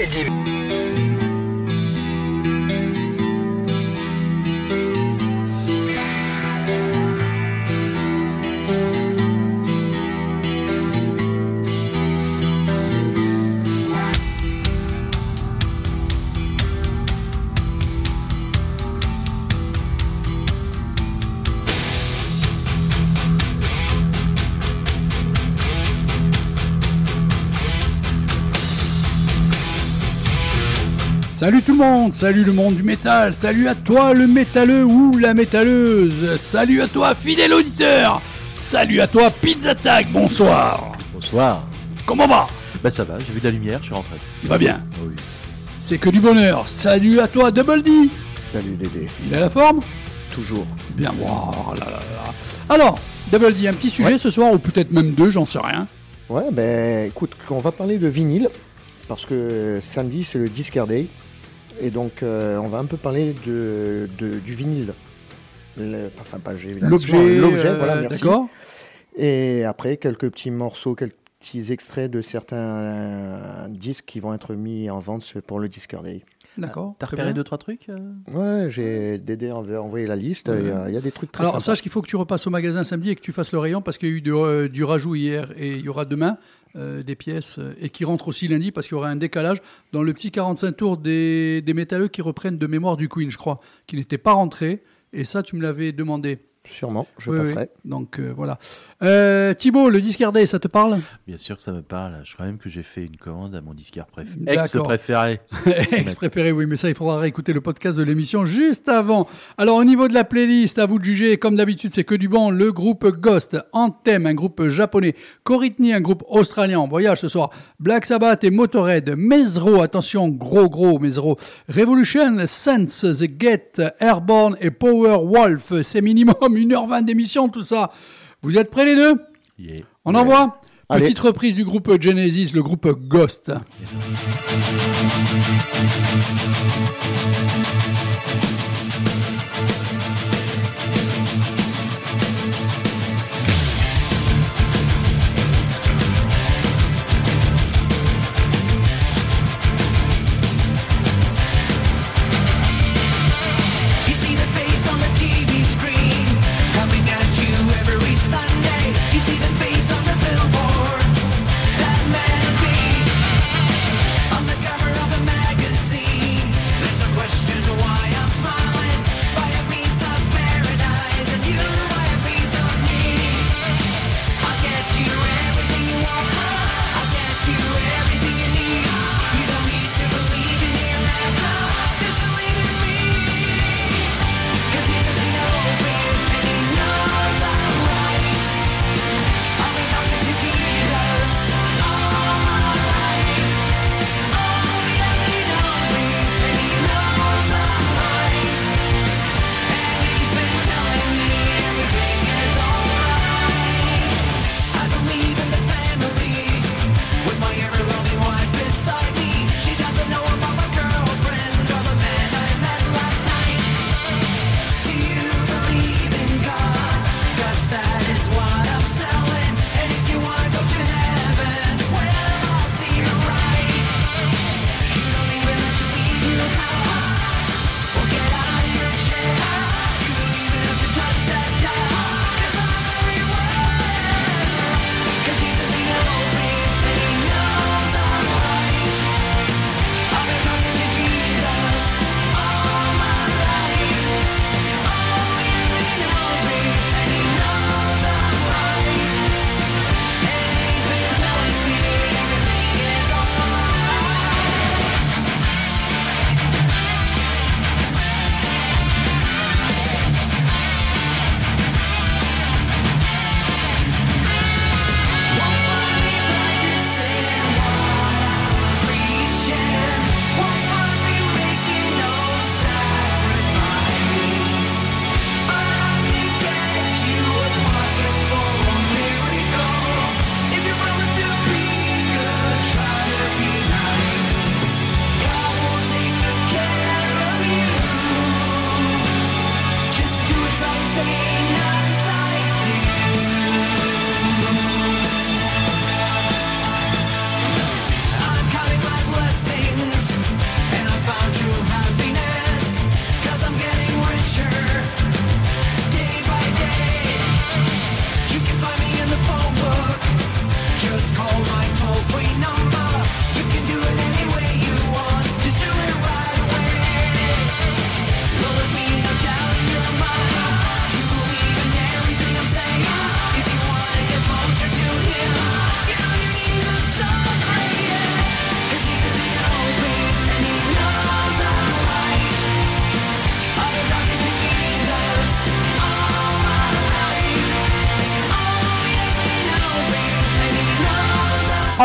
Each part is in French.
C'est Salut tout le monde, salut le monde du métal, salut à toi le métalleux ou la métalleuse, salut à toi fidèle auditeur, salut à toi Pizza Tag, bonsoir. Bonsoir. Comment va? Bah ça va, j'ai vu de la lumière, je suis rentré. Il va bien, Ah oui. c'est que du bonheur. Salut à toi Double D, Salut Dédé. il a la forme? Toujours. Bien, wow, là, là, là. Alors, Double D, un petit sujet Ouais. ce soir, ou peut-être même deux, j'en sais rien. Ouais, ben écoute, on va parler de vinyle, parce que samedi c'est le Discard Day, et donc euh, on va un peu parler de, de- du vinyle. Le- enfin, pas L'objet, l'objet, euh, voilà, merci. d'accord Et après, quelques petits morceaux, quelques petits extraits de certains euh, disques qui vont être mis en vente pour le Discard Day. D'accord. T'as repéré bien. deux, trois trucs euh? Ouais, j'ai Dédé envoyé la liste, Ouais. il y a- il y, a des trucs très Alors, sympas. sache qu'il faut que tu repasses au magasin samedi et que tu fasses le rayon parce qu'il y a eu euh, du rajout hier et il y aura demain euh, des pièces euh, et qui rentrent aussi lundi parce qu'il y aura un décalage dans le petit 45 tours des, des métalleux qui reprennent de mémoire du Queen, je crois, qui n'était pas rentré. Et ça, tu me l'avais demandé. Sûrement, je Oui, oui. passerai. Donc euh, voilà. Euh, Thibaut, le disque RD, ça te parle? Bien sûr que ça me parle. Je crois même que j'ai fait une commande à mon. D'accord. Ex-préféré. Ex préféré, oui, mais ça, il faudra réécouter le podcast de l'émission juste avant. Alors, au niveau de la playlist, à vous de juger, comme d'habitude, c'est que du bon. Le groupe Ghost, Anthem, un groupe japonais, Coritney, un groupe australien en voyage ce soir, Black Sabbath et Motorhead, Mesro, attention, gros, gros Mesro, Revolution, Sense, The Get, Airborne et Power Wolf. C'est minimum 1h20 d'émission, tout ça. Vous êtes prêts les deux Yeah. On envoie Allez. Petite reprise du groupe Genesis, le groupe Ghost.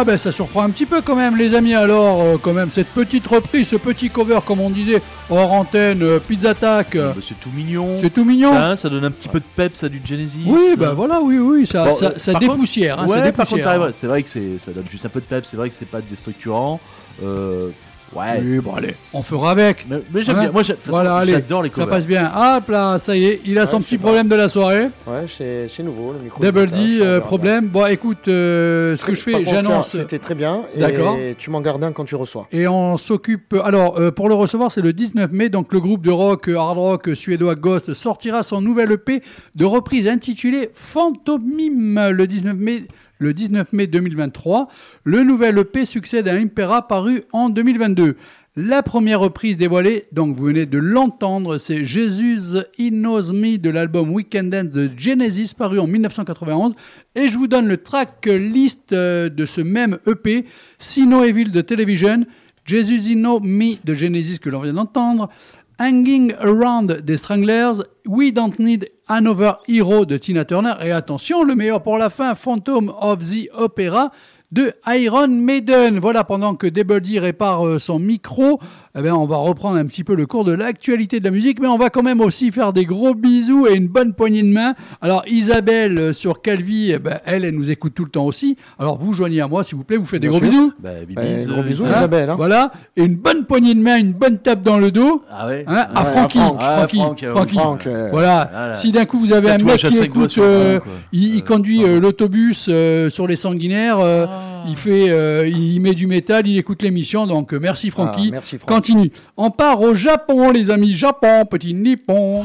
Ben ça surprend un petit peu quand même les amis alors euh, quand même cette petite reprise, ce petit cover comme on disait hors antenne, euh, Pizza Attack, euh, Bah, c'est tout mignon. c'est tout mignon. Ça, ça donne un petit peu de peps à du Genesis. oui bah voilà oui oui ça, Bon, ça, euh, ça par contre- dépoussière, hein, ouais, ça par contre, dépoussière. t'arrives- c'est vrai que c'est, ça donne juste un peu de peps. C'est vrai que c'est pas déstructurant. Euh, ouais. Oui, bon allez, on fera avec. Mais, mais j'aime Hein bien. Moi, façon, Voilà, allez, j'adore les ça covers. passe bien. Hop là, ça y est, il a Ouais, son je petit pas. problème de la soirée. Ouais, c'est nouveau le micro. Double D, euh, problème. Bon, écoute, euh, ce que je fais, ça, j'annonce. C'était très bien. D'accord. Et tu m'en gardes un quand tu reçois. Et on s'occupe. Alors, euh, pour le recevoir, c'est le 19 mai. Donc, le groupe de rock, hard rock suédois Ghost sortira son nouvel EP de reprise intitulé Phantomime le 19 mai. Le 19 mai 2023, le nouvel EP succède à Impera paru en 2022. La première reprise dévoilée, donc vous venez de l'entendre, c'est Jesus He Me de l'album Weekend Dance de Genesis paru en 1991. Et je vous donne le track list euh, de ce même EP, Sino de Television, Jesus He Me de Genesis que l'on vient d'entendre, Hanging Around des Stranglers, We Don't Need Another Hero de Tina Turner, et attention, le meilleur pour la fin, Phantom of the Opera de Iron Maiden. Voilà, pendant que Debaldi répare euh, son micro, eh ben, on va reprendre un petit peu le cours de l'actualité de la musique, mais on va quand même aussi faire des gros bisous et une bonne poignée de main. Alors Isabelle euh, sur Calvi, eh ben, elle, elle nous écoute tout le temps aussi. Alors vous joignez à moi, s'il vous plaît, vous faites des Bien gros sûr. bisous. Bah, Ouais, bibis, gros euh, bisous, Isabelle. Isabelle. hein. Voilà, et une bonne poignée de main, une bonne tape dans le dos. Ah ouais. Hein, à Ouais, Francky, à Franck. Ah, Francky, Franck, alors, Francky. Franck, euh, Voilà. Voilà. Si d'un coup vous avez un mec à qui cinq doigts écoute, sur le front, euh, quoi. il, il Euh, conduit euh, l'autobus euh, sur les sanguinaires, euh, Ah. Il fait, euh, il met du métal, il écoute l'émission. Donc euh, merci Francky. Ah, merci, Franck. Continue. On part au Japon, les amis. Japon, petit Nippon.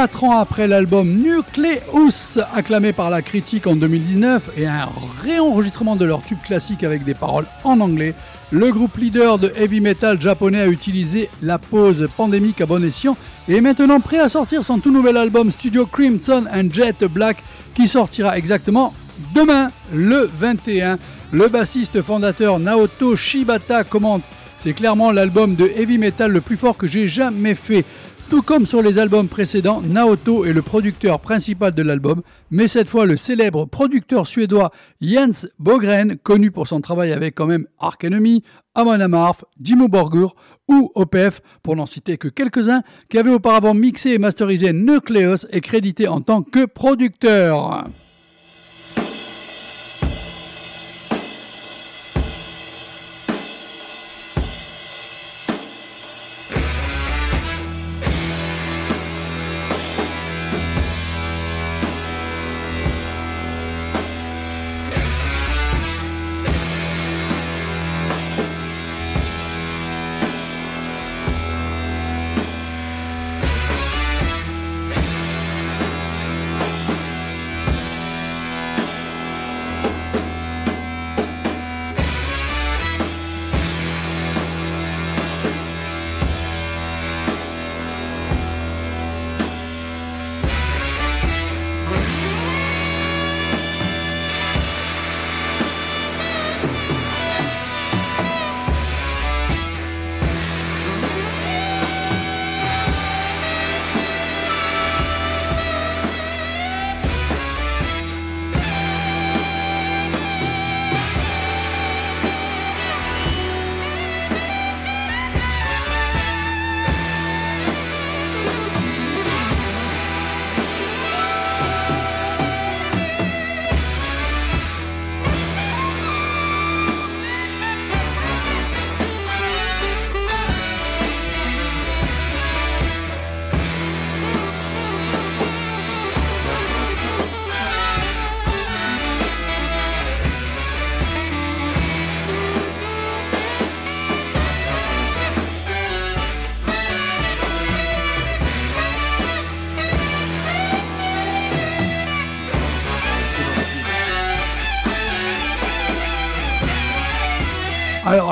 Quatre ans après l'album Nucleus, acclamé par la critique en 2019, et un réenregistrement de leur tube classique avec des paroles en anglais, le groupe leader de heavy metal japonais a utilisé la pause pandémique à bon escient et est maintenant prêt à sortir son tout nouvel album Studio Crimson and Jet Black qui sortira exactement demain, le 21. Le bassiste fondateur Naoto Shibata commente C'est clairement l'album de heavy metal le plus fort que j'ai jamais fait. Tout comme sur les albums précédents, Naoto est le producteur principal de l'album, mais cette fois le célèbre producteur suédois Jens Bogren, connu pour son travail avec quand même Ark Enemy, Amon Amarth, Dimmu Borgir ou OPF, pour n'en citer que quelques-uns, qui avaient auparavant mixé et masterisé Nucleus et crédité en tant que producteur.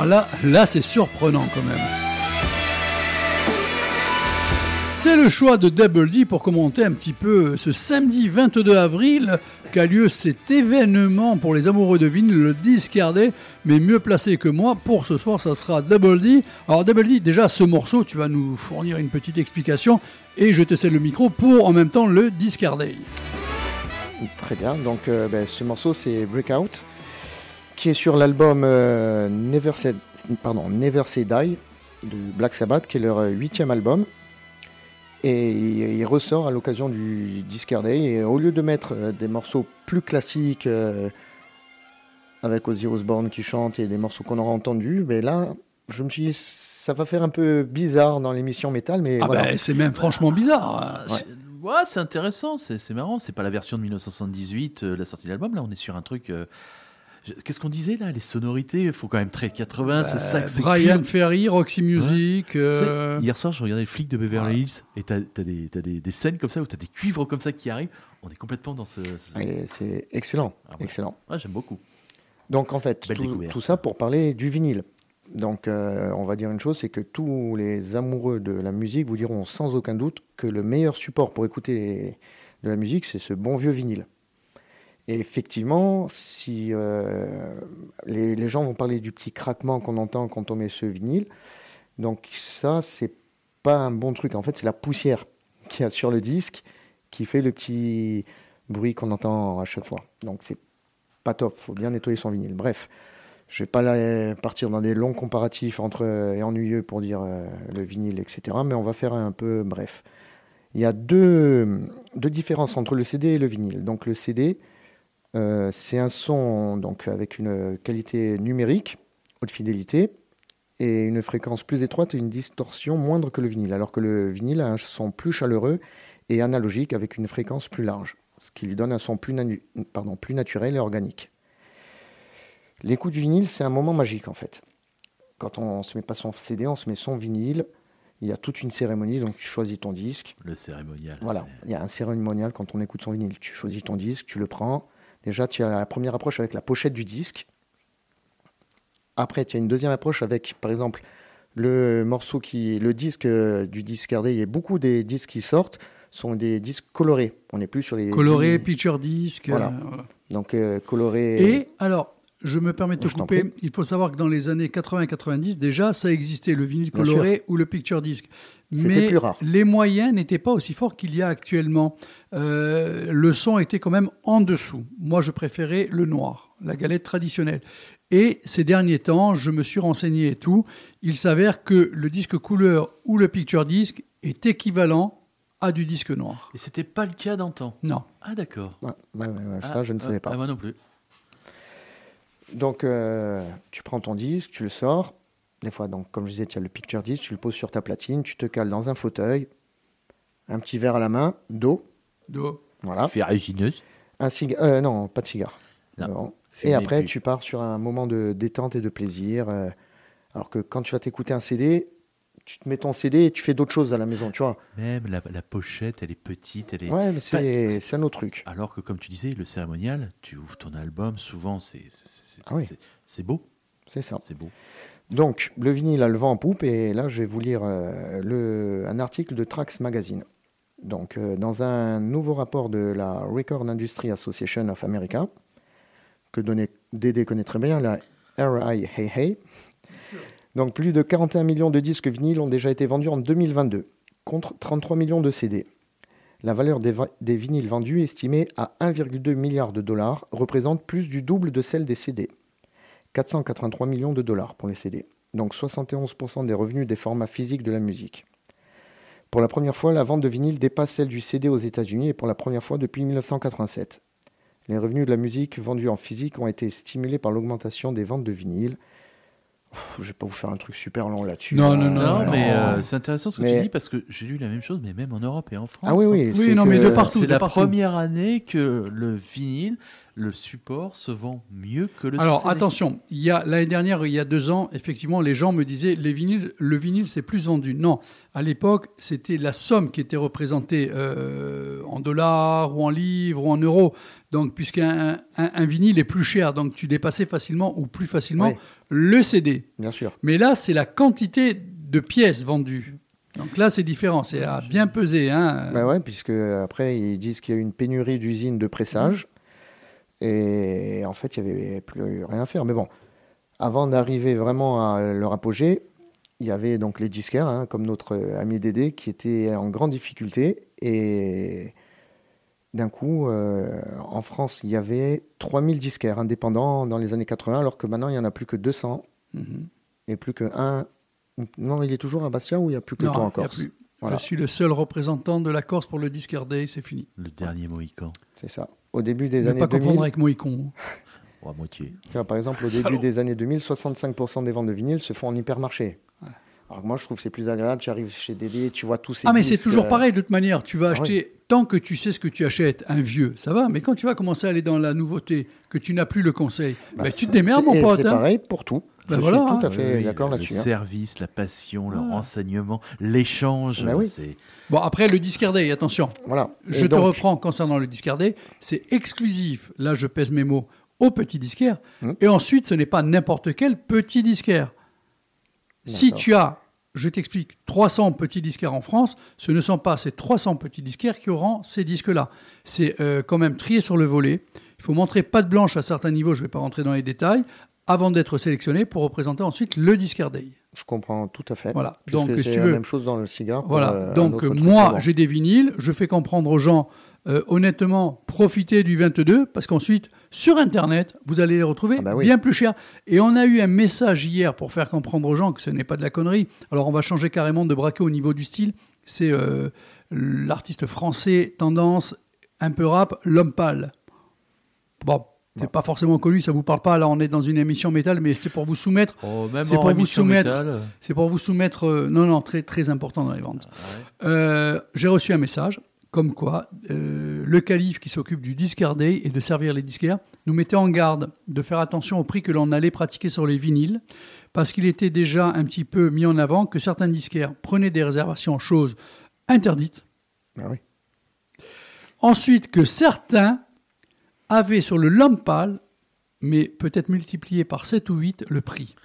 Là, c'est surprenant quand même. C'est le choix de Double D pour commenter un petit peu ce samedi 22 avril qu'a lieu cet événement pour les amoureux de vinyle, le Discardé, mais mieux placé que moi pour ce soir, ça sera Double D. Alors Double D, déjà ce morceau, tu vas nous fournir une petite explication et je te cède le micro pour en même temps le Discardé. Très bien. Donc, euh, ben, ce morceau, c'est Breakout, qui est sur l'album euh, Never, Say, pardon, Never Say Die de Black Sabbath, qui est leur euh, huitième album. Et il, il ressort à l'occasion du Discard Day. Et au lieu de mettre euh, des morceaux plus classiques euh, avec Ozzy Osbourne qui chante et des morceaux qu'on aura entendus, mais là, je me suis dit, ça va faire un peu bizarre dans l'émission métal, mais Ah voilà. ben c'est même franchement bizarre. C'est- Ouais, c'est intéressant, c'est marrant. C'est pas la version de 1978, euh, la sortie de l'album. Là, on est sur un truc. euh, Qu'est-ce qu'on disait là Les sonorités, il faut quand même très 80, ce sax. c'est Euh, Brian. Ferry, Roxy Music. Euh, Hier soir, je regardais les flics de Beverly Hills et t'as as des, t'as des, des scènes comme ça où t'as des cuivres comme ça qui arrivent. On est complètement dans ce. c'est excellent, Ah ouais. excellent. Ouais, j'aime beaucoup. Donc en fait, tout ça pour parler du vinyle. Donc euh, on va dire une chose, c'est que tous les amoureux de la musique vous diront sans aucun doute que le meilleur support pour écouter de la musique, c'est ce bon vieux vinyle. Et effectivement, si euh, les, gens vont parler du petit craquement qu'on entend quand on met ce vinyle, donc ça, c'est pas un bon truc. En fait, c'est la poussière qu'il y a sur le disque qui fait le petit bruit qu'on entend à chaque fois. Donc c'est pas top, faut bien nettoyer son vinyle. Bref, je vais pas là partir dans des longs comparatifs entre et ennuyeux pour dire euh, le vinyle, etc. Mais on va faire un peu bref. Il y a deux, deux différences entre le CD et le vinyle. Donc le CD, euh, c'est un son donc avec une qualité numérique, haute fidélité, et une fréquence plus étroite et une distorsion moindre que le vinyle. Alors que le vinyle a un son plus chaleureux et analogique avec une fréquence plus large, ce qui lui donne un son plus, nanu- pardon, plus naturel et organique. L'écoute du vinyle, c'est un moment magique en fait. Quand on ne se met pas son CD, on se met son vinyle. Il y a toute une cérémonie, donc tu choisis ton disque. Le cérémonial. Voilà, il y a un cérémonial quand on écoute son vinyle. Tu choisis ton disque, tu le prends. Déjà, tu as la première approche avec la pochette du disque. Après, tu as une deuxième approche avec, par exemple, le morceau qui, le disque euh, du disque RD. Il y a beaucoup des disques qui sortent sont des disques colorés. On n'est plus sur les Coloré, dix- picture disc. Voilà. euh, voilà. donc euh, colorés. Et alors, je me permets de te couper. Il faut savoir que dans les années 80-90, déjà, ça existait, le vinyle coloré ou le picture disc. Mais plus rare. les moyens n'étaient pas aussi forts qu'il y a actuellement. Euh, le son était quand même en dessous. Moi, je préférais le noir, la galette traditionnelle. Et ces derniers temps, je me suis renseigné et tout. Il s'avère que le disque couleur ou le picture disc est équivalent à du disque noir. Et c'était pas le cas d'antan? Non. Ah d'accord. Ouais, ouais, ouais, ouais, ça, Ah, je ne ah, savais pas. Ah, moi non plus. Donc, euh, tu prends ton disque, tu le sors. Des fois, donc, comme je disais, tu as le picture disc, tu le poses sur ta platine, tu te cales dans un fauteuil, un petit verre à la main, d'eau, Do. voilà. Ferrugineuse. Un cigare, euh, non, pas de cigare. Non. Et après, plus. tu pars sur un moment de détente et de plaisir. euh, alors que quand tu vas t'écouter un CD, tu te mets ton CD et tu fais d'autres choses à la maison, tu vois. Même la, la pochette, elle est petite, elle est. Ouais, mais c'est c'est- un autre truc. Alors que comme tu disais, le cérémonial, tu ouvres ton album, souvent c'est c'est- c'est- c'est- Ah oui. beau, C'est ça. c'est beau. Donc, le vinyle a le vent en poupe, et là, je vais vous lire euh, le, un article de Trax Magazine. Donc, euh, dans un nouveau rapport de la Record Industry Association of America, que Dédé connaît très bien, la RIAA, donc plus de 41 millions de disques vinyles ont déjà été vendus en 2022, contre 33 millions de CD. La valeur des, des vinyles vendus, estimée à 1,2 milliard de dollars, représente plus du double de celle des CD. 483 millions de dollars pour les CD, donc 71% des revenus des formats physiques de la musique. Pour la première fois, la vente de vinyle dépasse celle du CD aux États-Unis et pour la première fois depuis 1987. Les revenus de la musique vendue en physique ont été stimulés par l'augmentation des ventes de vinyle. Je vais pas vous faire un truc super long là-dessus. Non, hein. non, Non, non. mais euh, c'est intéressant ce que Mais- tu dis parce que j'ai lu la même chose, mais même en Europe et en France. Ah oui, hein. oui. Oui, c'est non, mais de partout. C'est la partout. première année que le vinyle, le support, se vend mieux que le Alors CD. attention, il y a l'année dernière, il y a deux ans, effectivement, les gens me disaient les vinyles, le vinyle c'est plus vendu. Non, à l'époque, c'était la somme qui était représentée euh, en dollars ou en livres ou en euros. Donc, puisqu'un un, un vinyle est plus cher, donc tu dépassais facilement ou plus facilement. Le CD. Bien sûr. Mais là, c'est la quantité de pièces vendues. Donc là, c'est différent, c'est à bien peser. Hein. Bah ouais, puisque après ils disent qu'il y a eu une pénurie d'usines de pressage et en fait il y avait plus rien à faire. Mais bon, avant d'arriver vraiment à leur apogée, il y avait donc les disquaires, hein, comme notre ami Dédé, qui étaient en grande difficulté et d'un coup, euh, en France, il y avait 3000 disquaires indépendants dans les années 80, alors que maintenant il n'y en a plus que 200 Mhm. et plus que un. Non, il est toujours à Bastia ou il n'y a plus que Non, toi en Corse plus. Voilà. Je suis le seul représentant de la Corse pour le Disc Day, c'est fini. Le dernier Mohican, C'est ça. Au début des ne années pas 2000, confondre avec Moïcon. ou à moitié. Par exemple, au début des années 2000, 65% des ventes de vinyle se font en hypermarché. Alors que moi, je trouve que c'est plus agréable. Tu arrives chez Dédé, tu vois tous ces Ah, mais c'est toujours euh, pareil de toute manière. Tu vas Ah acheter, tant que tu sais ce que tu achètes, un vieux, ça va. Mais quand tu vas commencer à aller dans la nouveauté, que tu n'as plus le conseil, bah, bah, tu te démerdes, mon pote. C'est hein. pareil pour tout. Bah je voilà, suis tout hein. à fait Oui, d'accord le là-dessus. hein. service, la passion, le Ah. renseignement, l'échange. Oui. c'est- Bon, après, le Discard Day, attention. Voilà. Je te reprends concernant le Discard Day. C'est exclusif, là je pèse mes mots, au petit disquaire. Hmm. Et ensuite, ce n'est pas n'importe quel petit disquaire. Si tu as, je t'explique, 300 petits disquaires en France, ce ne sont pas ces 300 petits disquaires qui auront ces disques-là. C'est euh, quand même trié sur le volet. Il faut montrer patte blanche à certains niveaux, je ne vais pas rentrer dans les détails, avant d'être sélectionné pour représenter ensuite le Discard Day. Je comprends tout à fait. Voilà. Donc, si tu la veux- même chose dans le cigare. Voilà, euh, donc moi j'ai des vinyles, je fais comprendre aux gens, euh, honnêtement, profitez du 22, parce qu'ensuite, sur Internet, vous allez les retrouver Ah bah oui. bien plus cher. Et on a eu un message hier pour faire comprendre aux gens que ce n'est pas de la connerie. Alors on va changer carrément de braquet au niveau du style. C'est euh, l'artiste français, tendance, un peu rap, l'homme pâle. Bon, c'est pas forcément connu, ça vous parle pas, là on est dans une émission métal, mais c'est pour vous soumettre Oh, même C'est pour vous soumettre. métal. c'est pour vous soumettre. euh, non, non, très, très important dans les ventes. Ouais. Euh, J'ai reçu un message comme quoi euh, le calife qui s'occupe du discard day et de servir les disquaires nous mettait en garde de faire attention au prix que l'on allait pratiquer sur les vinyles parce qu'il était déjà un petit peu mis en avant que certains disquaires prenaient des réservations, chose interdite. Ah oui. Ensuite, que certains avaient sur le Lompal, mais peut-être multiplié par 7 ou 8, le prix.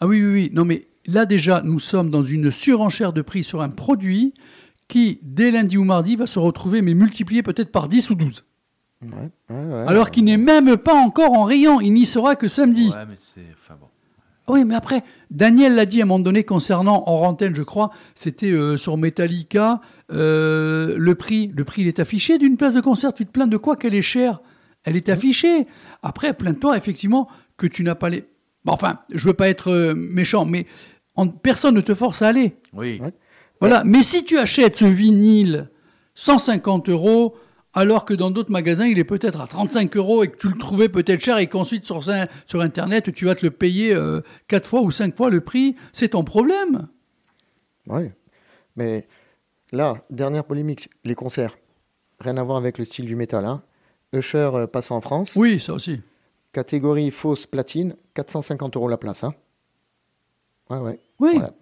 Ah oui, oui, oui. Non, mais là déjà, nous sommes dans une surenchère de prix sur un produit qui, dès lundi ou mardi, va se retrouver, mais multiplié peut-être par 10 ou 12. Ouais, ouais, ouais. Alors qu'il n'est même pas encore en rayon. Il n'y sera que samedi. Ouais, mais c'est. Enfin bon. Oui, mais après, Daniel l'a dit à un moment donné concernant, en antenne, je crois, c'était euh, sur Metallica, euh, le prix, le prix, il est affiché d'une place de concert. Tu te plains de quoi? Qu'elle est chère Elle est affichée. Après, plains-toi effectivement que tu n'as pas les. Bon, enfin, je veux pas être euh, méchant, mais en- personne ne te force à aller. Oui. Ouais. Voilà. Mais si tu achètes ce vinyle 150 euros, alors que dans d'autres magasins, il est peut-être à 35 euros et que tu le trouvais peut-être cher et qu'ensuite sur, Internet, tu vas te le payer euh, quatre fois ou cinq fois le prix, c'est ton problème. Ouais. Mais là, dernière polémique, les concerts. Rien à voir avec le style du métal. Hein. Usher euh, passe en France. Oui, ça aussi. Catégorie fausse platine, 450 euros la place. Hein. Ouais, ouais. Oui. Voilà.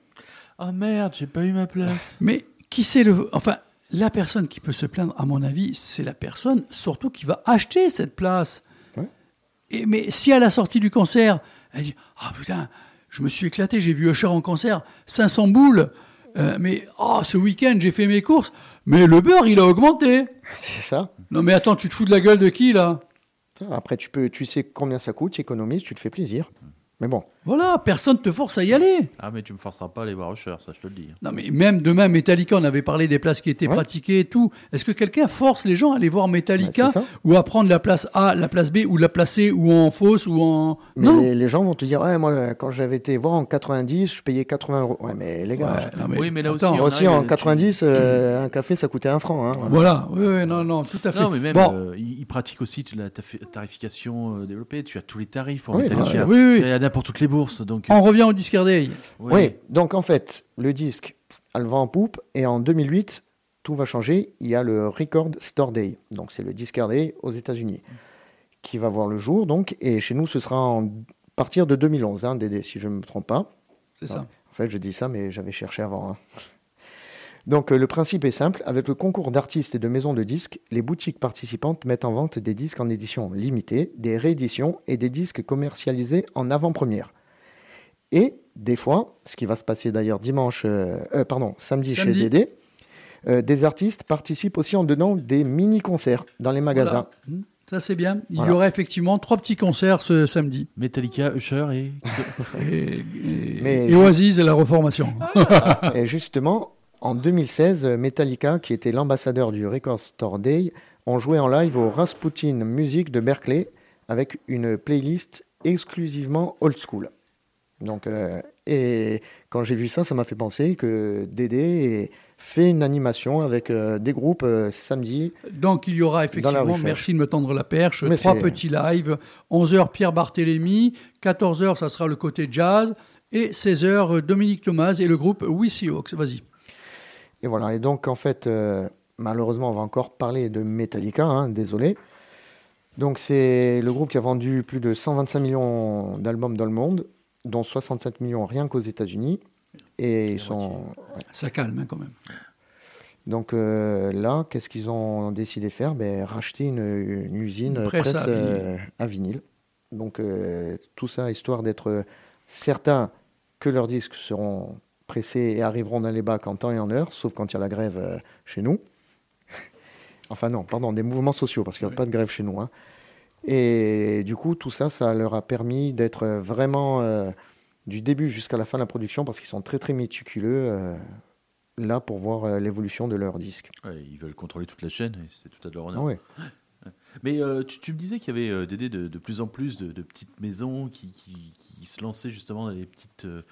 Oh merde, j'ai pas eu ma place. Mais qui c'est le. Enfin, la personne qui peut se plaindre, à mon avis, c'est la personne surtout qui va acheter cette place. Ouais. Et, mais si à la sortie du concert, elle dit Ah putain, je me suis éclaté, j'ai vu Usher en concert, 500 boules, euh, mais oh, ce week-end j'ai fait mes courses, mais le beurre il a augmenté. C'est ça. Non mais attends, tu te fous de la gueule de qui là? Après, tu, peux, tu sais combien ça coûte, tu économises, tu te fais plaisir. Mais bon, Voilà, personne te force à y aller. Ah, mais tu me forceras pas à aller voir Usher, ça je te le dis. Non mais même demain Metallica, on avait parlé des places qui étaient Ouais. pratiquées et tout. Est-ce que quelqu'un force les gens à aller voir Metallica ça. ou à prendre la place A, la place B ou la place C ou en fausse ou en mais non les, les gens vont te dire Ouais, moi, quand j'avais été voir en 90, je payais 80 euros. Ouais, mais les gars, Ouais, non, mais Oui, mais là aussi, attends. on moi aussi, en tu- 90, euh, un café, ça coûtait un franc. Hein. Voilà, oui, oui, non, non, tout à fait. Non, mais même, bon, euh, ils pratiquent aussi la tarification euh, développée. Tu as tous les tarifs pour Oui, Metallica. ouais, oui, oui. Pour toutes les bourses. Donc, on revient au Discard Day. oui. Oui, donc en fait, le disque, elle va en poupe, et en 2008, tout va changer. Il y a le Record Store Day, donc c'est le Discard Day aux États-Unis, qui va voir le jour, donc, et chez nous, ce sera en partir de 2011, hein, Dédé, si je ne me trompe pas. C'est ça. En fait, je dis ça, mais j'avais cherché avant. hein. Donc, euh, le principe est simple. Avec le concours d'artistes et de maisons de disques, les boutiques participantes mettent en vente des disques en édition limitée, des rééditions et des disques commercialisés en avant-première. Et des fois, ce qui va se passer d'ailleurs dimanche, euh, euh, pardon, samedi, Samedi. chez Dédé, euh, des artistes participent aussi en donnant des mini-concerts dans les magasins. Voilà. Hmm, Ça, c'est bien. Il y aura effectivement trois petits concerts ce samedi. Metallica, Usher et. Et, et- Mais- et Oasis et la Reformation. Et justement, en 2016, euh, Metallica, qui était l'ambassadeur du Record Store Day, ont joué en live au Rasputin Music de Berkeley avec une playlist exclusivement old school. Donc, euh, et quand j'ai vu ça, ça m'a fait penser que Dédé fait une animation avec euh, des groupes euh, samedi. Donc, il y aura effectivement, merci de me tendre la perche, Mais trois petits lives. 11h, Pierre Barthélémy. 14h, ça sera le côté jazz. Et 16h, Dominique Thomas et le groupe We See Hawks. Vas-y. Et voilà. Et donc, en fait, euh, malheureusement, on va encore parler de Metallica, hein, désolé. Donc, c'est le groupe qui a vendu plus de 125 millions d'albums dans le monde, dont 67 millions rien qu'aux États-Unis. Et ils sont. Ça calme hein, quand même. Donc euh, là, qu'est-ce qu'ils ont décidé de faire? Ben, Racheter une, une usine Une presse, presse à euh, à vinyle. Donc euh, tout ça, histoire d'être certain que leurs disques seront pressés et arriveront dans les bacs en temps et en heure, sauf quand il y a la grève euh, chez nous. enfin non, pardon, des mouvements sociaux, parce qu'il n'y a Oui. pas de grève chez nous. hein. Et du coup, tout ça, ça leur a permis d'être vraiment euh, du début jusqu'à la fin de la production, parce qu'ils sont très très méticuleux. euh, là pour voir l'évolution de leurs disques. Ouais, ils veulent contrôler toute la chaîne c'est tout à leur honneur. ouais. Mais euh, tu, tu me disais qu'il y avait euh, Dédé de, de plus en plus de, de petites maisons qui, qui, qui se lançaient justement dans les petites euh,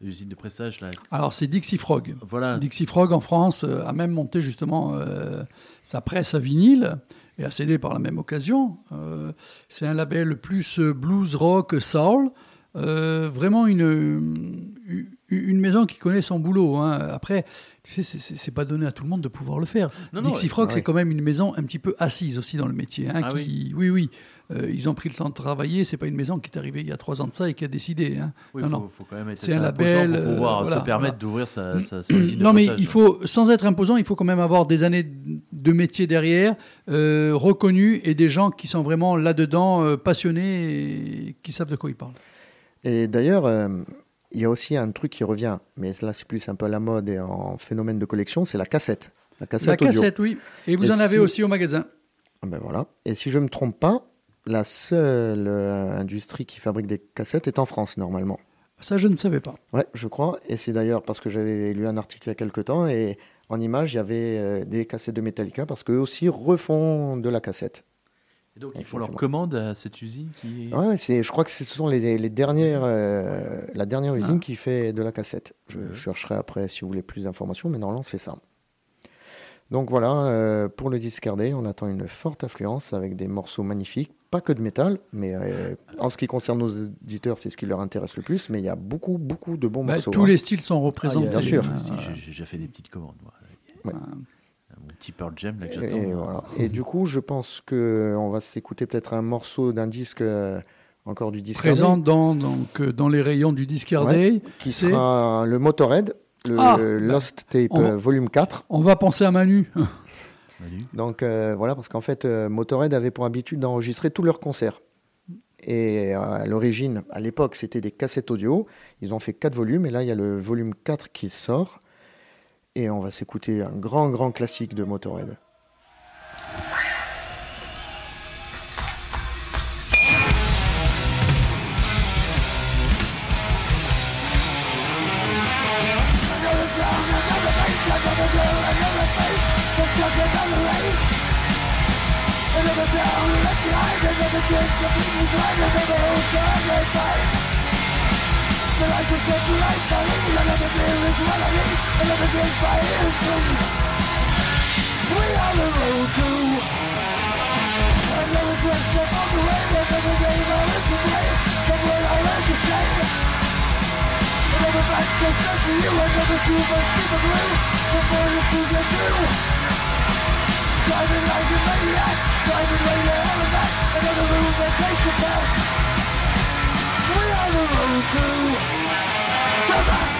usines de pressage. Là. Alors, c'est Dixie Frog. Voilà. Dixie Frog en France euh, a même monté justement sa presse à vinyle et a cédé par la même occasion. C'est un label plus blues rock soul, Euh, vraiment une, une- maison qui connaît son boulot. hein. Après, c'est- pas donné à tout le monde de pouvoir le faire. Non, Dixie Frog, ouais. c'est quand même une maison un petit peu assise aussi dans le métier. hein, Ah qui- oui, oui. Euh, ils ont pris le temps de travailler. C'est pas une maison qui est arrivée il y a trois ans de ça et qui a décidé. hein. Oui, non, faut, non. faut quand même être C'est un label, pour pouvoir euh, voilà, se permettre voilà. d'ouvrir sa, sa, sa usine de Non, mais passage. il faut, sans être imposant, il faut quand même avoir des années de métier derrière, euh, reconnus et des gens qui sont vraiment là-dedans, euh, passionnés et qui savent de quoi ils parlent. Et d'ailleurs, euh, il y a aussi un truc qui revient, mais là c'est plus un peu à la mode et en phénomène de collection, c'est la cassette. La cassette La audio. cassette, oui. Et vous Et en avez si- aussi au magasin. Ah ben voilà. Et si je me trompe pas, la seule euh, industrie qui fabrique des cassettes est en France normalement. Ça, je ne savais pas. Ouais, je crois. Et c'est d'ailleurs parce que j'avais lu un article il y a quelques temps et en image il y avait euh, des cassettes de Metallica parce qu'eux aussi refont de la cassette. Et donc, ils font leur commande à cette usine qui. Ouais, c'est, je crois que ce sont les, les dernières, euh, la dernière usine Ah. qui fait de la cassette. Je chercherai après si vous voulez plus d'informations, mais normalement c'est ça. Donc voilà, euh, pour le discardé, on attend une forte affluence avec des morceaux magnifiques, pas que de métal, mais euh, en ce qui concerne nos éditeurs, c'est ce qui leur intéresse le plus, mais il y a beaucoup, beaucoup de bons Bah, morceaux. tous hein. les styles sont représentés. bien sûr. hein. Si, j'ai- J'ai déjà fait des petites commandes, moi. Ouais. Mon petit Pearl Jam, là, que Et, j'attends. et voilà. Et du coup, je pense qu'on va s'écouter peut-être un morceau d'un disque, euh, encore du disque Présent dans, donc, euh, dans les rayons du Discard Day. qui c'est- sera le Motorhead, le Ah, Lost Tape on- euh, volume 4. On va penser à Manu. Manu. Donc euh, voilà, parce qu'en fait, euh, Motorhead avait pour habitude d'enregistrer tous leurs concerts. Et à l'origine, à l'époque, c'était des cassettes audio. Ils ont fait quatre volumes, et là, il y a le volume 4 qui sort. Et on va s'écouter un grand, grand classique de Motorhead. Me. Another beer is what I need. Another drink by ears We are the road to. Another drink step on the way. Another game I live to play Somewhere I learn to say. Another just for you. Another two of us see the blue Somewhere the two get through Driving like a maniac. Driving like to hell and Another room that takes the back we are the road crew. to survive.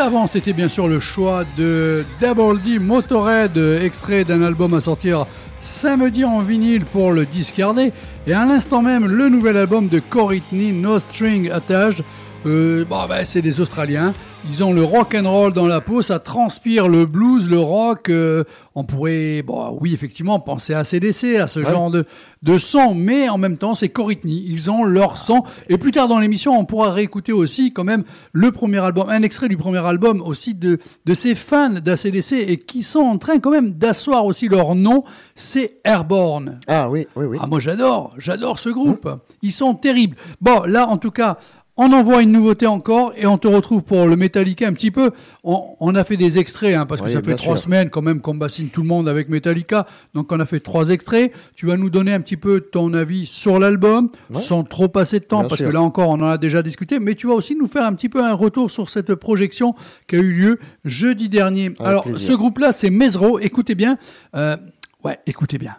Avant, c'était bien sûr le choix de Double D Motorhead, extrait d'un album à sortir samedi en vinyle pour le discarder. Et à l'instant même, le nouvel album de Coritney, No String Attached. Euh, bon, ben, c'est des Australiens. Ils ont le rock and roll dans la peau, ça transpire le blues, le rock. euh, on pourrait, bon, oui, effectivement, penser à CDC, à ce genre de, de son, mais en même temps, c'est Coritney. Ils ont leur son. Et plus tard dans l'émission, on pourra réécouter aussi quand même le premier album, un extrait du premier album aussi de, de ces fans d'ACDC et qui sont en train quand même d'asseoir aussi leur nom. C'est Airborne. Ah oui, oui, oui. Ah, moi j'adore, j'adore ce groupe. Ils sont terribles. Bon, là en tout cas, on envoie une nouveauté encore et on te retrouve pour le Metallica un petit peu. On, on a fait des extraits hein, parce que Oui, ça fait trois sûr. semaines quand même qu'on bassine tout le monde avec Metallica. Donc on a fait trois extraits. Tu vas nous donner un petit peu ton avis sur l'album Ouais. sans trop passer de temps Bien parce sûr. que là encore on en a déjà discuté. Mais tu vas aussi nous faire un petit peu un retour sur cette projection qui a eu lieu jeudi dernier. Alors plaisir. ce groupe-là c'est Mesro. Écoutez bien. Euh, ouais, écoutez bien.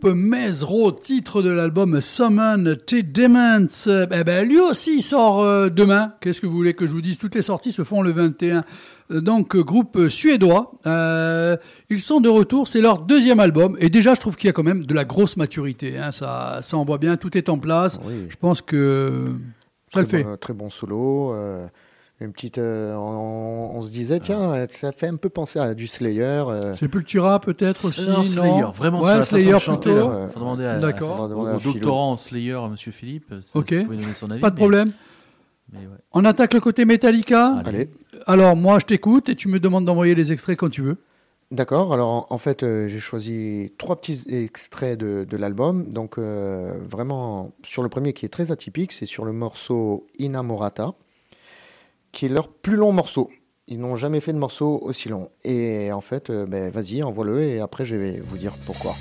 Groupe Mesro, titre de l'album Summon to Demons, eh ben, lui aussi il sort euh, demain. Qu'est-ce que vous voulez que je vous dise? Toutes les sorties se font le 21. Euh, Donc, euh, groupe suédois. Euh, ils sont de retour, c'est leur deuxième album. Et déjà, je trouve qu'il y a quand même de la grosse maturité. hein. Ça, ça envoie bien, tout est en place. Oui. Je pense que ça le Très fait. bon- très bon solo. euh, une petite, euh, on, on se disait, tiens, ça fait un peu penser à du Slayer. euh, Sepultura peut-être aussi, Non, Slayer, vraiment Ouais, sur la Slayer façon de chanter, plutôt. là. Euh, Faut demander à, D'accord. à au doctorant en Slayer, à Monsieur Philippe, si Ok. vous pouvez donner son avis. Pas de mais- problème. mais ouais. On attaque le côté Metallica. Allez. Allez. Alors, moi, je t'écoute et tu me demandes d'envoyer les extraits quand tu veux. D'accord, alors en- en fait, euh, j'ai choisi trois petits extraits de, de l'album. Donc, euh, vraiment, sur le premier qui est très atypique, c'est sur le morceau Inamorata, qui est leur plus long morceau. Ils n'ont jamais fait de morceau aussi long. Et en fait, euh, ben, vas-y, envoie-le et après, je vais vous dire pourquoi.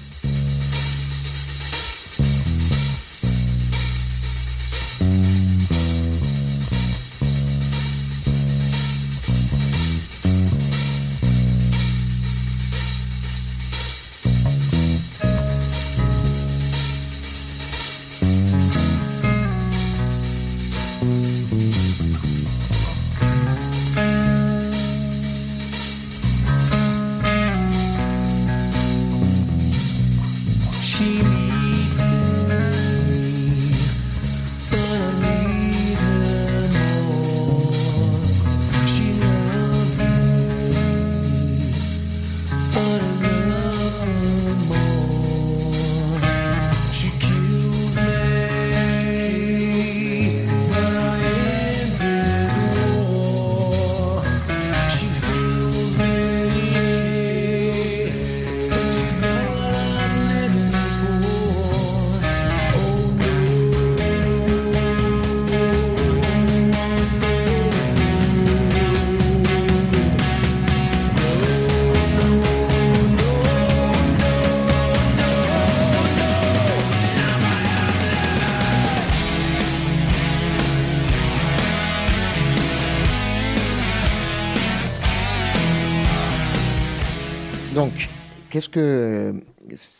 Qu'est-ce que.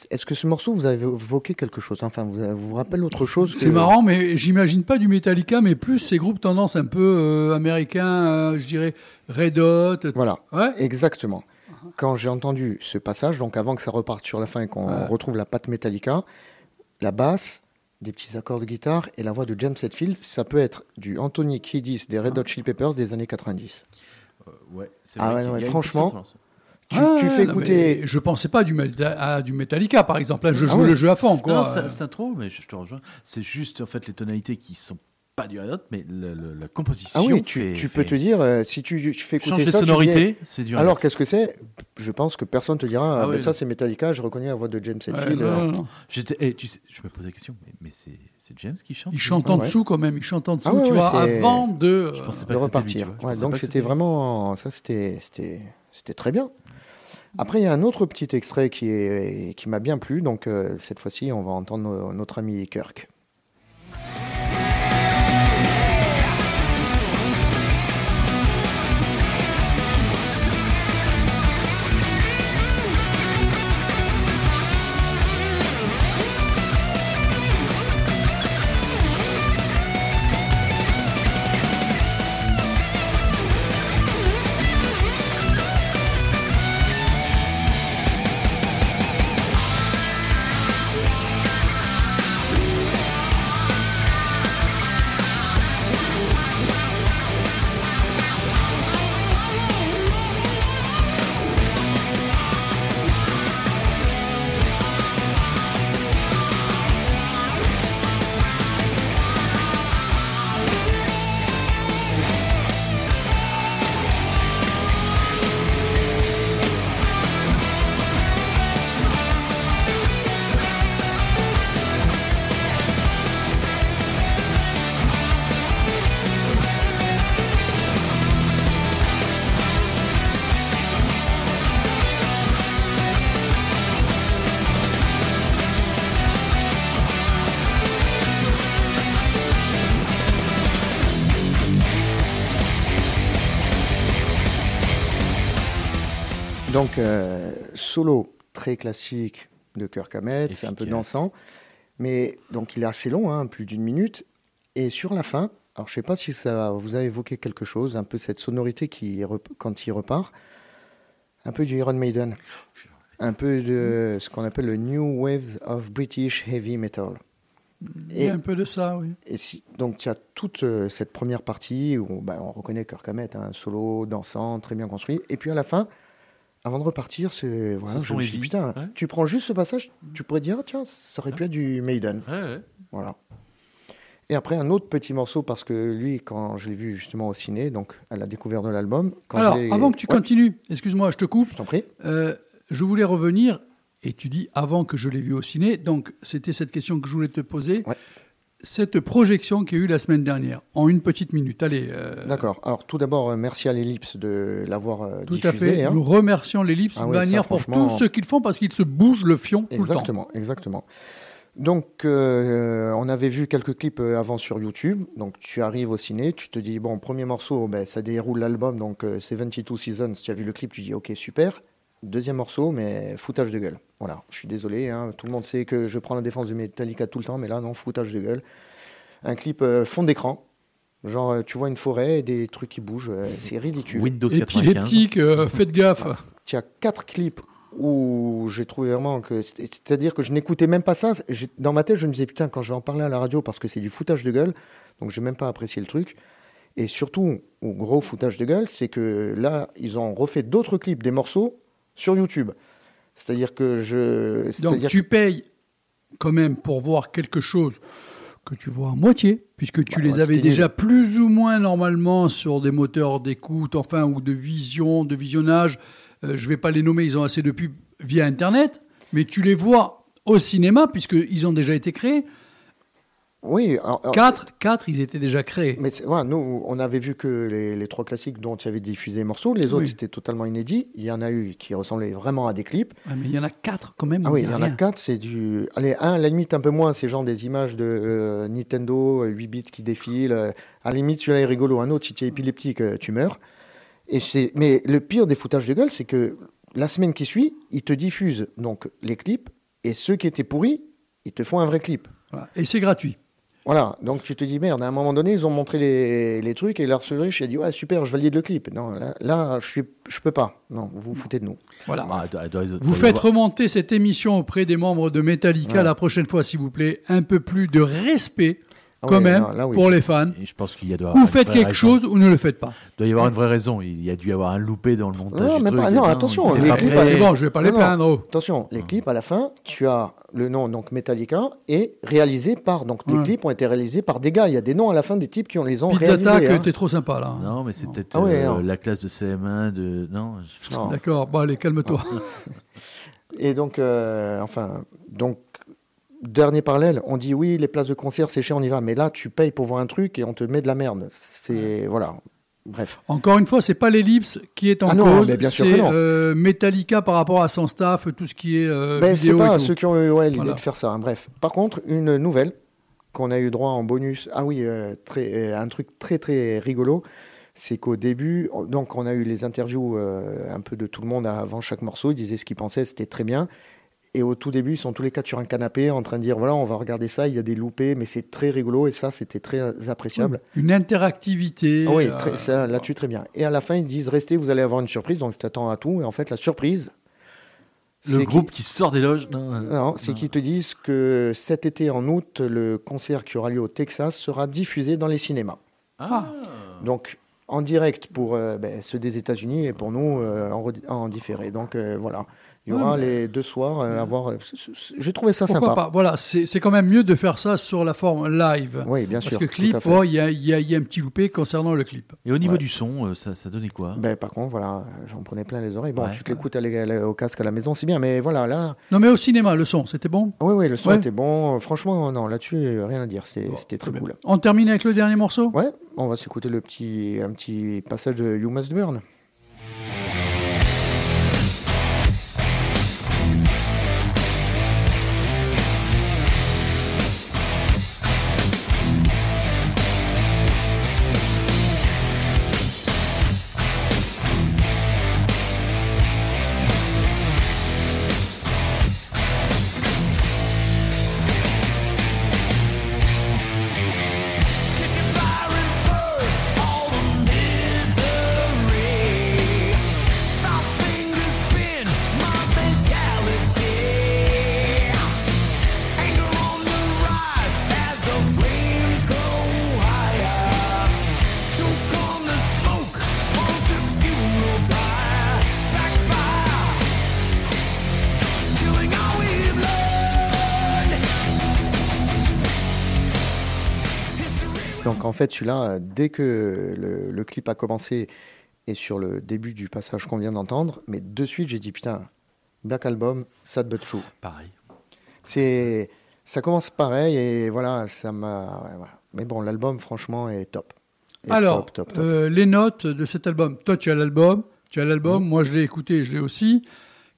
Est-ce que ce morceau vous a évoqué quelque chose? Enfin, vous, vous rappelle autre chose C'est marrant, mais j'imagine pas du Metallica, mais plus ces groupes tendance un peu euh, américains, euh, je dirais Red Hot. Voilà. Ouais. Exactement. Quand j'ai entendu ce passage, donc avant que ça reparte sur la fin et qu'on Ouais. retrouve la patte Metallica, la basse, des petits accords de guitare et la voix de James Hetfield, ça peut être du Anthony Kiedis des Red Hot Chili Peppers des années 90. Euh, ouais, c'est Ah vrai ouais, franchement. Tu, Ah, tu fais non, écouter. Je pensais pas du, à du Metallica, par exemple. Là, je Ah joue ouais. le jeu à fond, quoi. Non, c'est un trop, mais je, te rejoins. C'est juste en fait les tonalités qui sont pas du Red Hot, mais le- le- la composition. Ah oui, tu, fait- tu peux fait- te dire, euh, si tu, tu fais change écouter les ça, tu dis, sonorités, c'est du Red alors qu'est-ce que c'est? Je pense que personne te dira, Ah ah, ben ça c'est Metallica, je reconnais la voix de James Hetfield. non, euh, non, non. J'étais- eh, tu sais, je me posais la question, mais, mais c'est c'est James qui chante Il chante Ah en ouais. dessous quand même, il chante en dessous, Ah ouais, tu ouais, vois, avant de... Je pensais de pas que c'était lui, tu repartir. vois. Je Ouais, pensais donc c'était lui. vraiment, ça c'était, c'était, c'était très bien. Après, il y a un autre petit extrait qui, qui m'a bien plu. Donc, euh, cette fois-ci, on va entendre no- notre ami Kirk. Solo très classique de Kirk Hammett, c'est un peu dansant. Mais donc il est assez long, hein, plus d'une minute. Et sur la fin, alors je sais pas si ça vous a évoqué quelque chose, un peu cette sonorité qui quand il repart, un peu du Iron Maiden, un peu de ce qu'on appelle le New Waves of British Heavy Metal. Il y a un peu de ça, oui. Et si- donc tu as toute euh, cette première partie où bah, on reconnaît Kirk Hammett, un solo dansant, très bien construit. Et puis à la fin, avant de repartir, c'est voilà, je me suis dit, putain, ouais. tu prends juste ce passage, tu pourrais dire tiens, ça aurait pu être du Maiden, Ouais, ouais. voilà. Et après un autre petit morceau parce que lui, quand je l'ai vu justement au ciné, donc à la découverte de l'album. quand Alors, avant que tu Ouais, continues, excuse-moi, je te coupe. je t'en prie. Euh, je voulais revenir, et tu dis avant que je l'ai vu au ciné, donc c'était cette question que je voulais te poser. Cette projection qu'il y a eu la semaine dernière, en une petite minute. Allez, euh, D'accord. Alors tout d'abord, euh, merci à l'Ellipse de l'avoir euh, tout diffusé. à fait. hein. Nous remercions l'Ellipse Ah de ouais, ça, manière pour tout ce qu'ils font parce qu'ils se bougent le fion tout le temps. Exactement, exactement. Donc, euh, on avait vu quelques clips euh, avant sur YouTube. Donc, tu arrives au ciné, tu te dis, bon, premier morceau, ben, ça déroule l'album, donc euh, 72 Seasons. Tu as vu le clip, tu dis, ok, super. Deuxième morceau, mais foutage de gueule. Voilà, je suis désolé, hein, tout le monde sait que je prends la défense de Metallica tout le temps, mais là, non, foutage de gueule. Un clip euh, fond d'écran. Genre, euh, tu vois une forêt et des trucs qui bougent, euh, c'est ridicule. Windows 95. Épileptique, euh, faites gaffe. Tu as quatre clips où j'ai trouvé vraiment que. c'est- C'est-à-dire que je n'écoutais même pas ça. Dans ma tête, je me disais, putain, quand je vais en parler à la radio, parce que c'est du foutage de gueule, donc j'ai même pas apprécié le truc. Et surtout, au gros foutage de gueule, c'est que là, ils ont refait d'autres clips, des morceaux, sur YouTube. C'est-à-dire que je. Donc tu payes quand même pour voir quelque chose que tu vois à moitié, puisque tu Bah, les avais déjà plus ou moins normalement sur des moteurs d'écoute, enfin, ou de vision, de visionnage. Euh, je ne vais pas les nommer, ils ont assez de pubs via Internet, mais tu les vois au cinéma, puisqu'ils ont déjà été créés. Oui. alors- Quatre, quatre, ils étaient déjà créés. Mais voilà, nous, on avait vu que les, les trois classiques dont tu avais diffusé les morceaux, les autres, Oui. c'était totalement inédit. Il y en a eu qui ressemblaient vraiment à des clips. Mais il y en a quatre quand même. Ah oui, y il y en a quatre, c'est du. Allez, un, à la limite, un peu moins, c'est genre des images de euh, Nintendo, euh, 8 bits qui défilent. euh, à la limite, celui-là est rigolo. Un autre, si tu es épileptique, euh, tu meurs. Et. Mais le pire des foutages de gueule, c'est que la semaine qui suit, ils te diffusent donc les clips, et ceux qui étaient pourris, ils te font un vrai clip. Voilà. Et c'est gratuit. Voilà, donc tu te dis merde, à un moment donné, ils ont montré les, les trucs et l'arcellerie, je dit ouais, super, je valide le clip. Non, là, là je, suis, je peux pas. Non, vous vous foutez de nous. Voilà. Bah, Vous faites remonter cette émission auprès des membres de Metallica Ouais. la prochaine fois, s'il vous plaît. Un peu plus de respect, quand ouais, même, non, là, oui. pour les fans. Et je pense qu'il y a Ou faites quelque raison. chose ou ne le faites pas. Il doit y avoir une vraie raison. Il y a dû y avoir un loupé dans le montage. Non, truc. pas. Non, attention, les pas clips. C'est bon, je vais pas les Non, non. plaindre. oh. Attention, les clips à la fin, tu as le nom donc Metallica et réalisé par donc les Ouais. clips ont été réalisés par des gars. Il y a des noms à la fin des types qui ont les ont Pizza réalisés. Attack, hein. t'es trop sympa là. Non, mais c'est peut-être Ah ouais, euh, non. la classe de CM1 de. Non. Non. D'accord, bon allez, calme-toi. Et donc, euh, enfin, donc dernier parallèle, on dit oui, les places de concert c'est cher, on y va. Mais là, tu payes pour voir un truc et on te met de la merde. C'est voilà. Bref. Encore une fois, c'est pas l'ellipse qui est en Ah non, cause, bien sûr c'est euh, Metallica par rapport à son staff, tout ce qui est euh, Ben, c'est et pas tout. ceux qui ont eu ouais, l'idée Voilà. de faire ça. hein. Bref. Par contre, une nouvelle qu'on a eu droit en bonus. Ah oui, euh, très, euh, un truc très très rigolo. C'est qu'au début, donc on a eu les interviews un peu de tout le monde avant chaque morceau. Ils disaient ce qu'ils pensaient, c'était très bien. Et au tout début, ils sont tous les quatre sur un canapé en train de dire voilà, on va regarder ça. Il y a des loupés, mais c'est très rigolo et ça, c'était très appréciable. Une interactivité. Ah oui, euh, là-dessus, très bien. Et à la fin, ils disent restez, vous allez avoir une surprise. Donc, tu t'attends à tout. Et en fait, la surprise, Le groupe qui sort des loges. Non, non, c'est qu'ils te disent que cet été, en août, le concert qui aura lieu au Texas sera diffusé dans les cinémas. Ah. Donc, en direct pour euh, ben, ceux des États-Unis et pour nous euh, en, différé. Donc, euh, voilà. Il y Ouais, aura mais- les deux soirs euh, à voir. euh, J'ai trouvé ça Pourquoi sympa. pas Voilà, c'est c'est quand même mieux de faire ça sur la forme live. Oui, bien Parce sûr. que tout clip, oh, il y, a, il y a- il y a un petit loupé concernant le clip. Et au niveau Ouais. du son, euh, ça, ça donnait quoi? Ben, par contre, voilà, j'en prenais plein les oreilles. Bon, Ouais. tu te l'écoutes au casque à la maison, c'est bien, mais voilà, là, Non, mais au cinéma, le son, c'était bon? Oui, oui, le son Ouais. était bon. Franchement, non, là-dessus, rien à dire. C'était c'était très bien. cool. On termine avec le dernier morceau? Ouais, on va s'écouter le petit, un petit passage de You Must Burn. Fait, celui-là, euh, dès que le, le clip a commencé et sur le début du passage qu'on vient d'entendre, mais de suite, j'ai dit putain, Black Album, Sad But True. Pareil. C'est, ça commence pareil et voilà, ça m'a. ouais, voilà. Mais bon, l'album, franchement, est top. Est Alors, top, top, top. euh, les notes de cet album. Toi, tu as l'album, tu as l'album, moi je l'ai écouté, je l'ai aussi.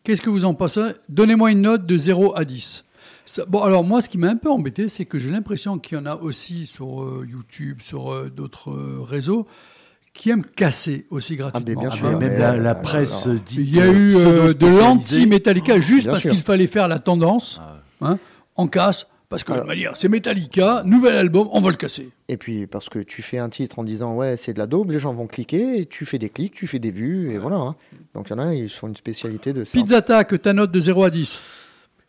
Qu'est-ce que vous en pensez? Donnez-moi une note de 0 à 10. Ça- bon, alors moi, ce qui m'a un peu embêté, c'est que j'ai l'impression qu'il y en a aussi sur euh, YouTube, sur euh, d'autres euh, réseaux, qui aiment casser aussi gratuitement. bien Ah, sûr, mais même mais, la, la presse alors, dite Il y a eu euh, de l'anti-Metallica juste bien parce sûr. qu'il fallait faire la tendance. Ah, On casse, parce que Alors- c'est Metallica, nouvel album, on va le casser. Et puis, parce que tu fais un titre en disant ouais, c'est de la daube, les gens vont cliquer, et tu fais des clics, tu fais des vues, et voilà. hein. Donc il y en a, ils font une spécialité de ça. Pizza Attack, ta note de 0 à 10.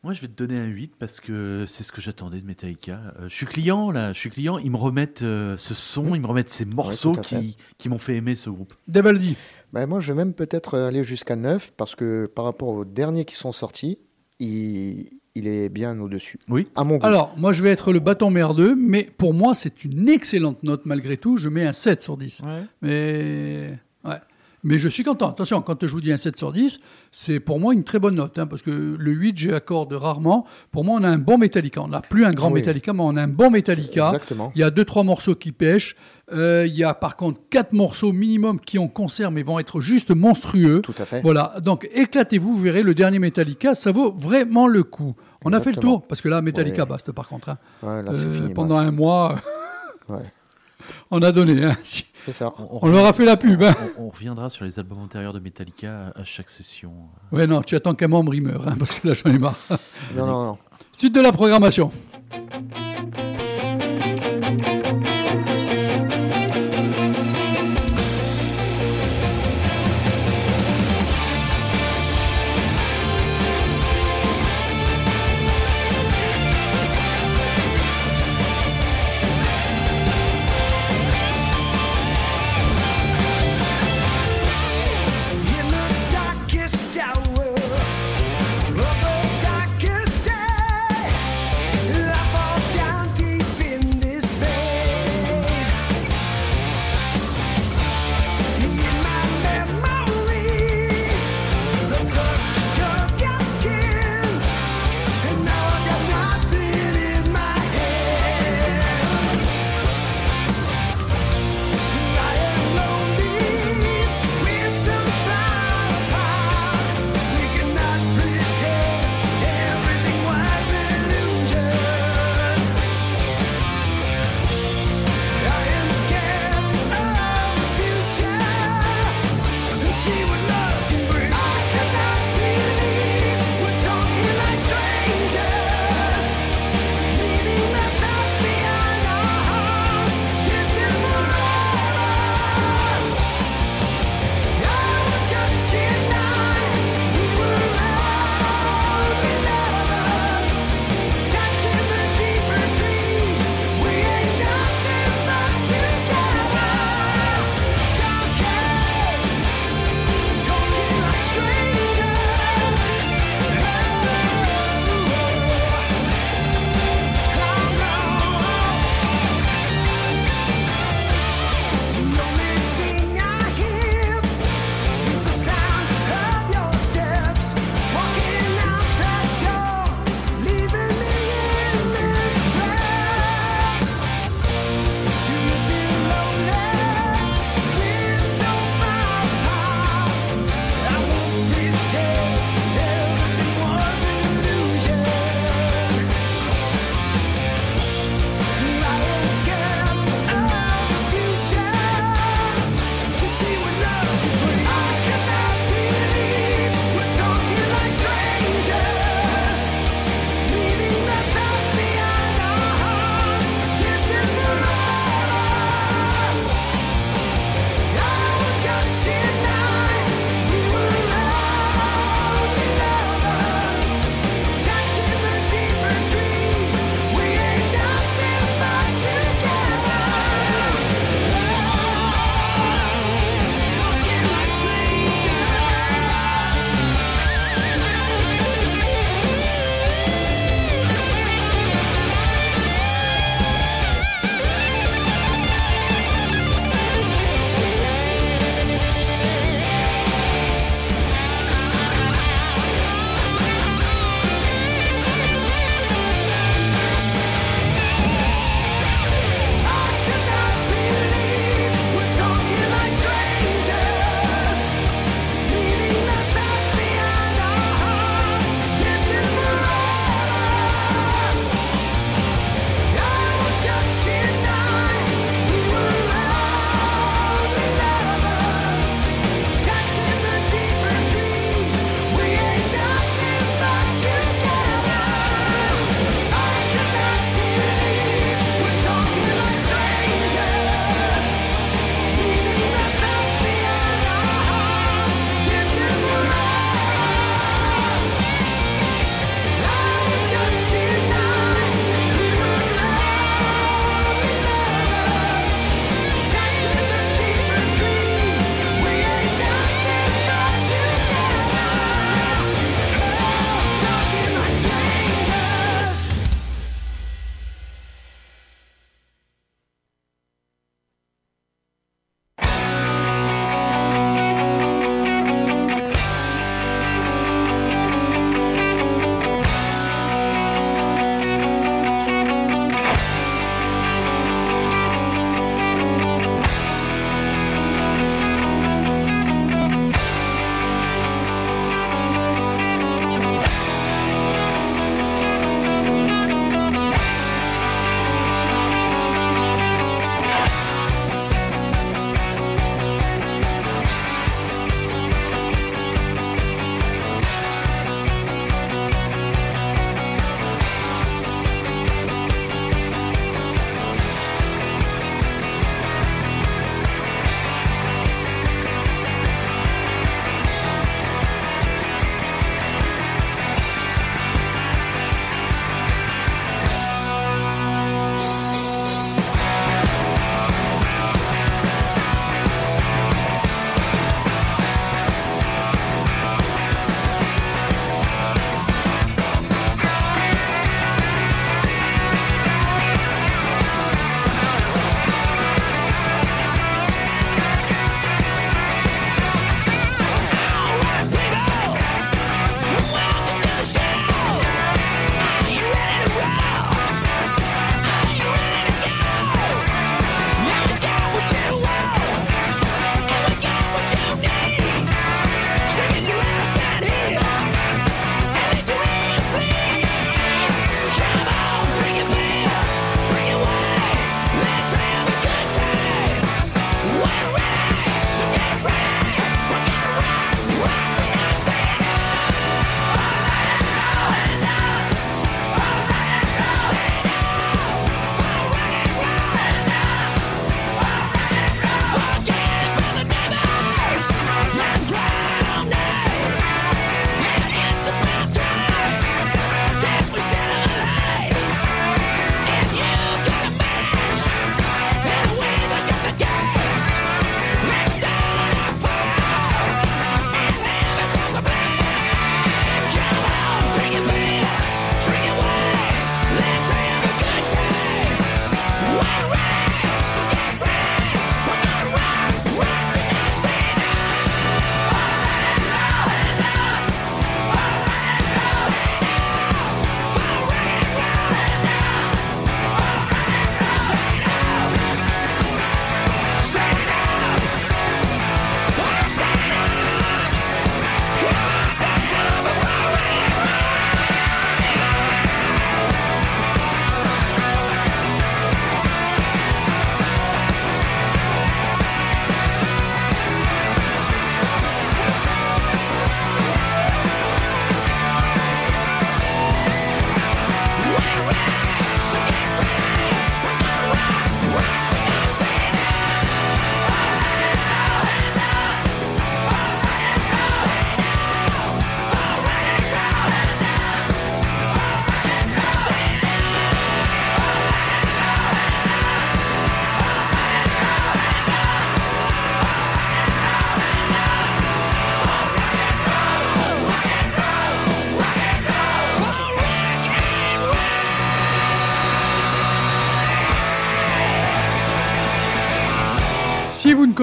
Moi, je vais te donner un 8 parce que c'est ce que j'attendais de Metallica. Euh, je suis client, là. Je suis client. Ils me remettent euh, ce son, ils me remettent ces morceaux qui, qui m'ont fait aimer ce groupe. Debaldi. Ben, moi, je vais même peut-être aller jusqu'à 9, parce que par rapport aux derniers qui sont sortis, il, il est bien au-dessus. Oui. À mon goût. Alors, moi, je vais être le bâton merdeux, mais pour moi, c'est une excellente note malgré tout. Je mets un 7 sur 10. Mais, ouais. mais je suis content. Attention, quand je vous dis un 7 sur 10, c'est pour moi une très bonne note, hein, parce que le 8, j'accorde rarement. Pour moi, on a un bon Metallica. On n'a plus un grand Oui. Metallica, mais on a un bon Metallica. Exactement. Il y a deux trois morceaux qui pêchent. Euh, il y a par contre quatre morceaux minimum qui en concert, mais vont être juste monstrueux. Tout à fait. Voilà, donc éclatez-vous, vous verrez le dernier Metallica, ça vaut vraiment le coup. On a fait le tour, parce que là, Metallica baste par contre. hein. Ouais, là, c'est Euh, fini. pendant bah, un mois, Ouais. on a donné. hein. Si- C'est ça. On leur a fait la pub. hein. on- on reviendra sur les albums antérieurs de Metallica à, à chaque session. Ouais, non, tu attends qu'un membre il meure, hein, parce que là, j'en ai marre. Non, non, non. Suite de la programmation.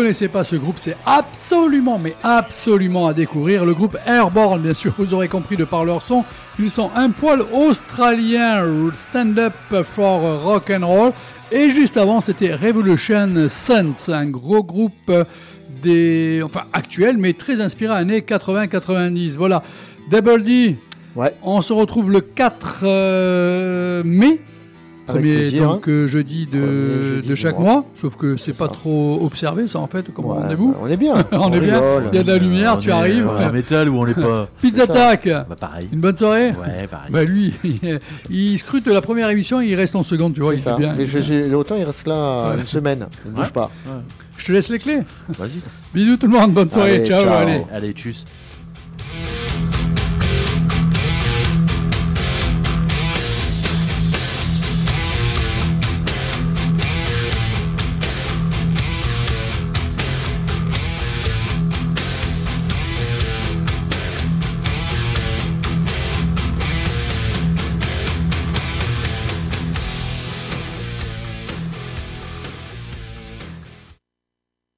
Connaissez pas ce groupe, c'est absolument, mais absolument à découvrir. Le groupe Airborne, bien sûr, vous aurez compris de par leur son. Ils sont un poil australien, Stand Up for Rock and Roll. Et juste avant, c'était Revolution Sons, un gros groupe des, enfin actuel, mais très inspiré années 80-90. Voilà. Double D, Ouais. on se retrouve le 4 euh, mai. Premier donc, euh, jeudi de, jeudi de chaque mois. mois, sauf que c'est pas ça. trop observé ça en fait comme Ouais, rendez-vous. bah, on est bien. On est bien. Il y a de la lumière, On tu est- arrives. On est en métal ou on l'est pas Pizza. Attack, Bah pareil. une bonne soirée. Ouais, pareil. Bah lui, il scrute la première émission, il reste en seconde, tu vois, C'est il ça. est bien. Mais je- j'ai- Autant il reste là Ouais. une semaine. Il ne bouge Ouais. pas. Je te laisse les clés. Vas-y. Bisous tout le monde, bonne soirée, Allez, ciao, ciao. allez. Allez, tchuss.